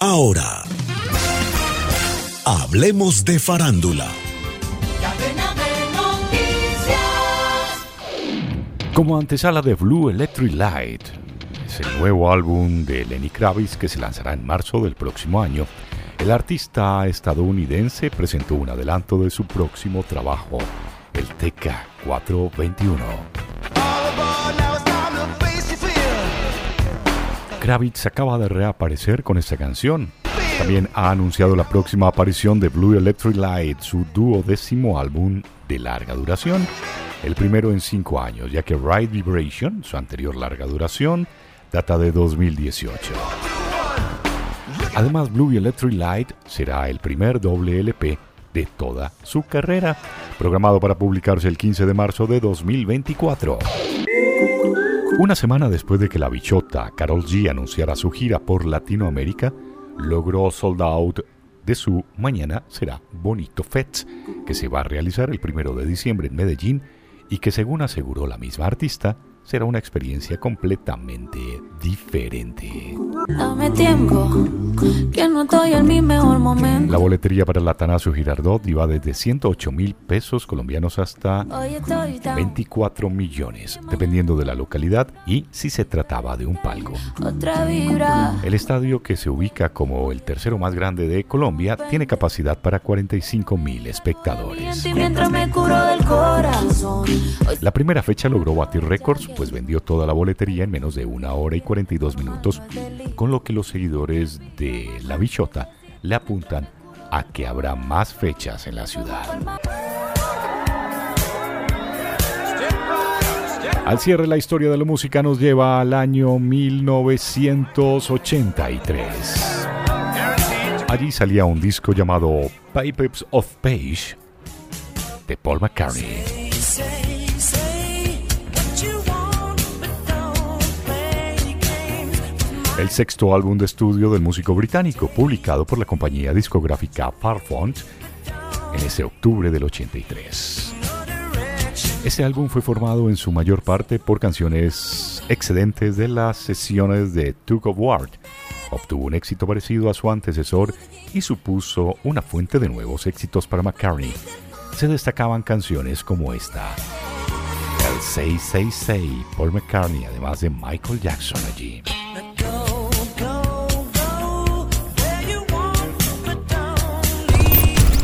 Ahora, hablemos de farándula. Como antesala de Blue Electric Light, es el nuevo álbum de Lenny Kravitz que se lanzará en marzo del próximo año. El artista estadounidense presentó un adelanto de su próximo trabajo, el TK421. Kravitz acaba de reaparecer con esta canción. También ha anunciado la próxima aparición de Blue Electric Light, su duodécimo álbum de larga duración, el primero en cinco años, ya que Ride Vibration, su anterior larga duración, data de 2018. Además, Blue Electric Light será el primer doble LP de toda su carrera, programado para publicarse el 15 de marzo de 2024. Una semana después de que la bichota Carol G anunciara su gira por Latinoamérica, logró sold out de su Mañana será Bonito Fest, que se va a realizar el primero de diciembre en Medellín y que según aseguró la misma artista, será una experiencia completamente diferente. Dame tiempo, que no estoy en mi mejor momento. La boletería para el Atanasio Girardot iba desde 108 mil pesos colombianos hasta 24 millones, dependiendo de la localidad y si se trataba de un palco. Otra vibra. El estadio, que se ubica como el tercero más grande de Colombia, tiene capacidad para 45 mil espectadores. La primera fecha logró batir récords, pues vendió toda la boletería en menos de una hora y 42 minutos, con lo que los seguidores de La Bichota le apuntan a que habrá más fechas en la ciudad. Al cierre la historia de la música nos lleva al año 1983. Allí salía un disco llamado Papers of Page de Paul McCartney. El sexto álbum de estudio del músico británico, publicado por la compañía discográfica Parfont en ese octubre del 83. Este álbum fue formado en su mayor parte por canciones excedentes de las sesiones de Tug of War. Obtuvo un éxito parecido a su antecesor y supuso una fuente de nuevos éxitos para McCartney. Se destacaban canciones como esta. El 666 Paul McCartney, además de Michael Jackson allí.